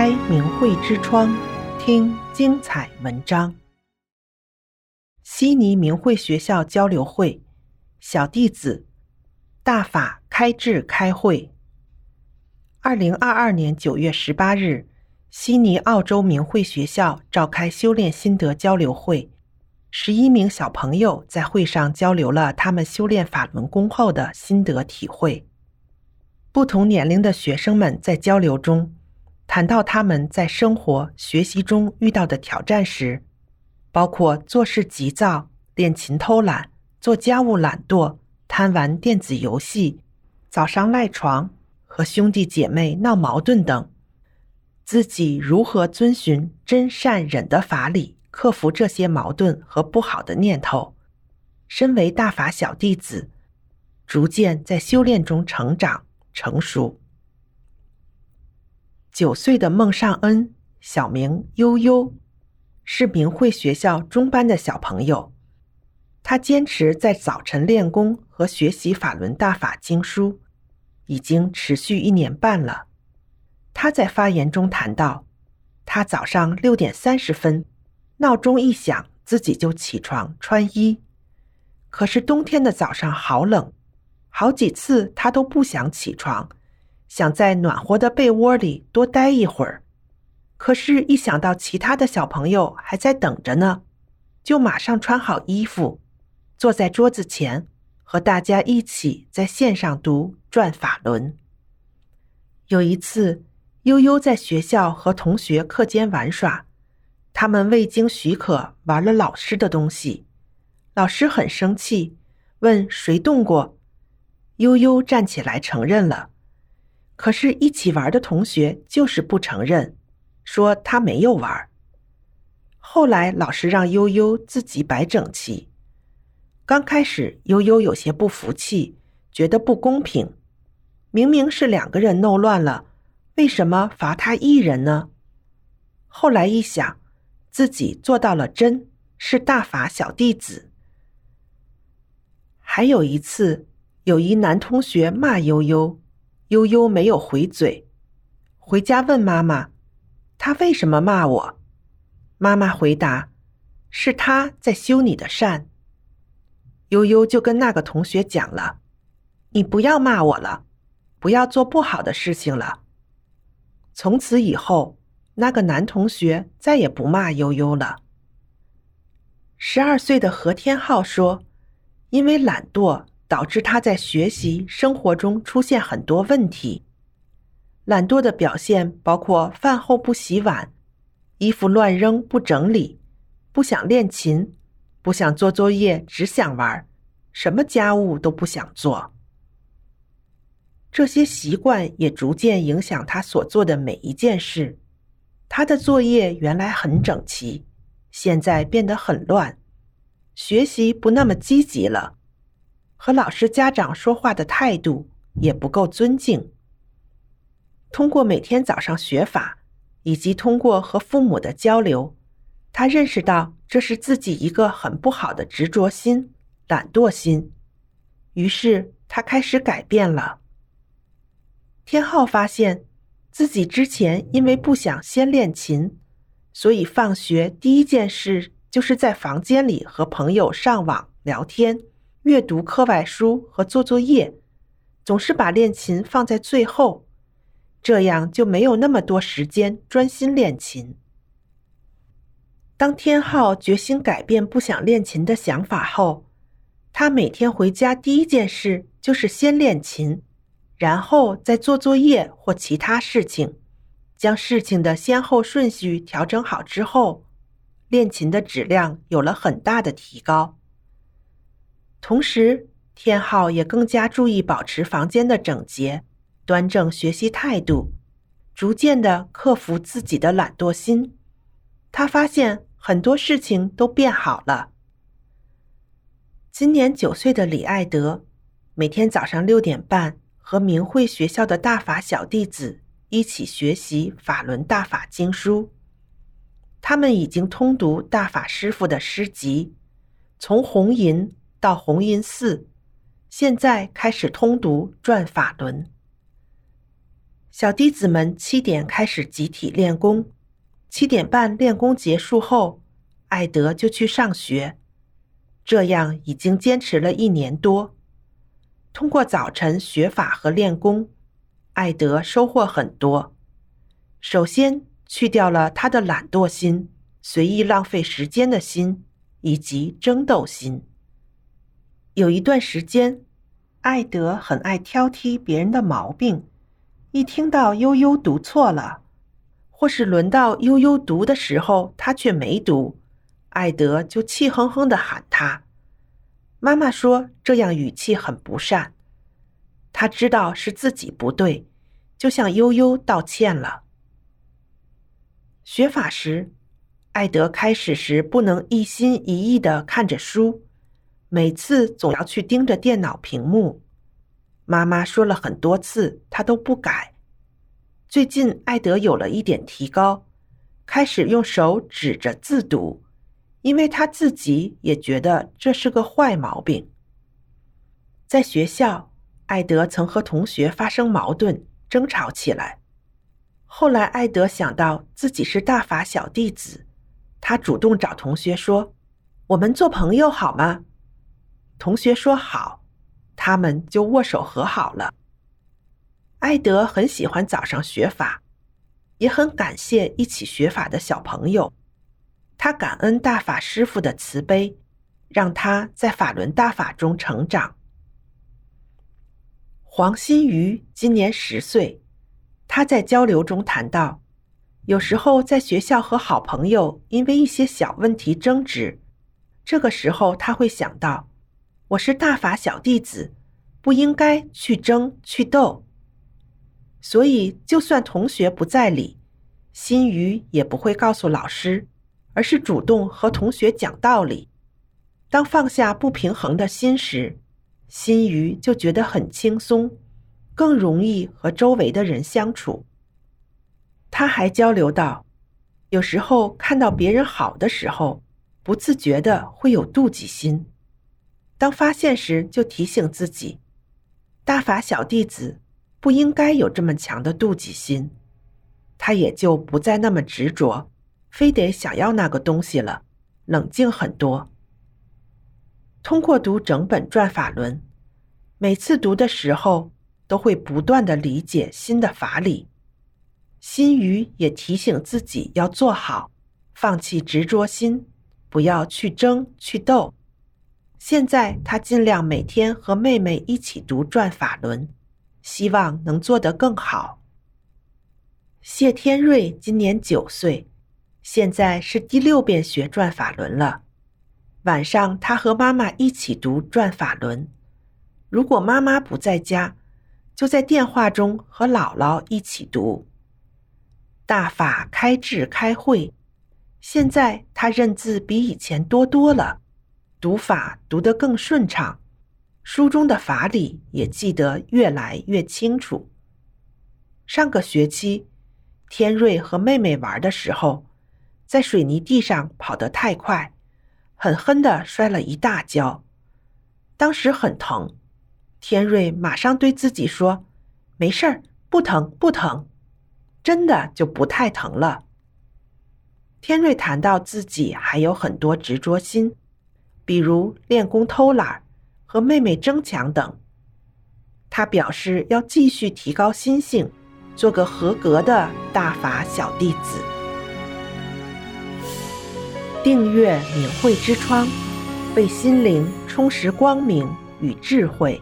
开明慧之窗，听精彩文章。悉尼明慧学校交流会，小弟子大法开智开会。二零二二年九月十八日，悉尼澳洲明慧学校召开修炼心得交流会，十一名小朋友在会上交流了他们修炼法轮功后的心得体会。不同年龄的学生们在交流中谈到他们在生活、学习中遇到的挑战时，包括做事急躁、练琴偷懒、做家务懒惰、贪玩电子游戏、早上赖床、和兄弟姐妹闹矛盾等，自己如何遵循真善忍的法理，克服这些矛盾和不好的念头。身为大法小弟子，逐渐在修炼中成长。成熟。九岁的孟尚恩，小名悠悠，是明慧学校中班的小朋友。他坚持在早晨练功和学习法轮大法经书，已经持续一年半了。他在发言中谈到，他早上六点三十分，闹钟一响，自己就起床穿衣。可是冬天的早上好冷。好几次，他都不想起床，想在暖和的被窝里多待一会儿。可是，一想到其他的小朋友还在等着呢，就马上穿好衣服，坐在桌子前，和大家一起在线上读《转法轮》。有一次，悠悠在学校和同学课间玩耍，他们未经许可玩了老师的东西，老师很生气，问谁动过。悠悠站起来承认了，可是，一起玩的同学就是不承认，说他没有玩。后来，老师让悠悠自己摆整齐。刚开始，悠悠有些不服气，觉得不公平。明明是两个人弄乱了，为什么罚他一人呢？后来一想，自己做到了真，是大法小弟子。还有一次。有一男同学骂悠悠，悠悠没有回嘴，回家问妈妈：“他为什么骂我？”妈妈回答：“是他在修你的善。”悠悠就跟那个同学讲了：“你不要骂我了，不要做不好的事情了。”从此以后，那个男同学再也不骂悠悠了。十二岁的何天浩说：“因为懒惰。”导致他在学习生活中出现很多问题。懒惰的表现包括饭后不洗碗、衣服乱扔不整理、不想练琴、不想做作业只想玩，什么家务都不想做。这些习惯也逐渐影响他所做的每一件事。他的作业原来很整齐，现在变得很乱，学习不那么积极了。和老师、家长说话的态度也不够尊敬。通过每天早上学法，以及通过和父母的交流，他认识到这是自己一个很不好的执着心、懒惰心。于是他开始改变了。天浩发现自己之前因为不想先练琴，所以放学第一件事就是在房间里和朋友上网聊天。阅读课外书和做作业，总是把练琴放在最后，这样就没有那么多时间专心练琴。当天浩决心改变不想练琴的想法后，他每天回家第一件事就是先练琴，然后再做作业或其他事情，将事情的先后顺序调整好之后，练琴的质量有了很大的提高。同时，天浩也更加注意保持房间的整洁、端正学习态度，逐渐的克服自己的懒惰心。他发现很多事情都变好了。今年九岁的李爱德，每天早上六点半和明慧学校的大法小弟子一起学习法轮大法经书。他们已经通读大法师父的诗集，从红银。到弘音寺，现在开始通读《转法轮》。小弟子们七点开始集体练功，七点半练功结束后，艾德就去上学。这样已经坚持了一年多。通过早晨学法和练功，艾德收获很多。首先，去掉了他的懒惰心、随意浪费时间的心以及争斗心。有一段时间，爱德很爱挑剔别人的毛病，一听到悠悠读错了，或是轮到悠悠读的时候，他却没读，爱德就气哼哼地喊他。妈妈说这样语气很不善，他知道是自己不对，就向悠悠道歉了。学法时，爱德开始时不能一心一意的看着书。每次总要去盯着电脑屏幕，妈妈说了很多次，他都不改。最近艾德有了一点提高，开始用手指着字读，因为他自己也觉得这是个坏毛病。在学校，艾德曾和同学发生矛盾，争吵起来。后来，艾德想到自己是大法小弟子，他主动找同学说：“我们做朋友好吗？”同学说好，他们就握手和好了。艾德很喜欢早上学法，也很感谢一起学法的小朋友。他感恩大法师父的慈悲，让他在法轮大法中成长。黄新瑜今年十岁，他在交流中谈到，有时候在学校和好朋友因为一些小问题争执，这个时候他会想到。我是大法小弟子，不应该去争去斗。所以，就算同学不在理，心瑜也不会告诉老师，而是主动和同学讲道理。当放下不平衡的心时，心瑜就觉得很轻松，更容易和周围的人相处。他还交流到，有时候看到别人好的时候，不自觉的会有妒忌心。当发现时，就提醒自己，大法小弟子不应该有这么强的妒忌心，他也就不再那么执着，非得想要那个东西了，冷静很多。通过读整本转法轮，每次读的时候都会不断的理解新的法理，心语也提醒自己要做好，放弃执着心，不要去争去斗。现在他尽量每天和妹妹一起读转法轮，希望能做得更好。谢天瑞今年九岁，现在是第六遍学转法轮了。晚上他和妈妈一起读转法轮，如果妈妈不在家，就在电话中和姥姥一起读。大法开智开慧，现在他认字比以前多多了。读法读得更顺畅，书中的法理也记得越来越清楚。上个学期，天瑞和妹妹玩的时候，在水泥地上跑得太快，狠狠地摔了一大跤，当时很疼。天瑞马上对自己说：“没事儿，不疼，不疼。”真的就不太疼了。天瑞谈到自己还有很多执着心。比如练功偷懒和妹妹争抢等，他表示要继续提高心性，做个合格的大法小弟子。订阅“敏慧之窗”，为心灵充实光明与智慧。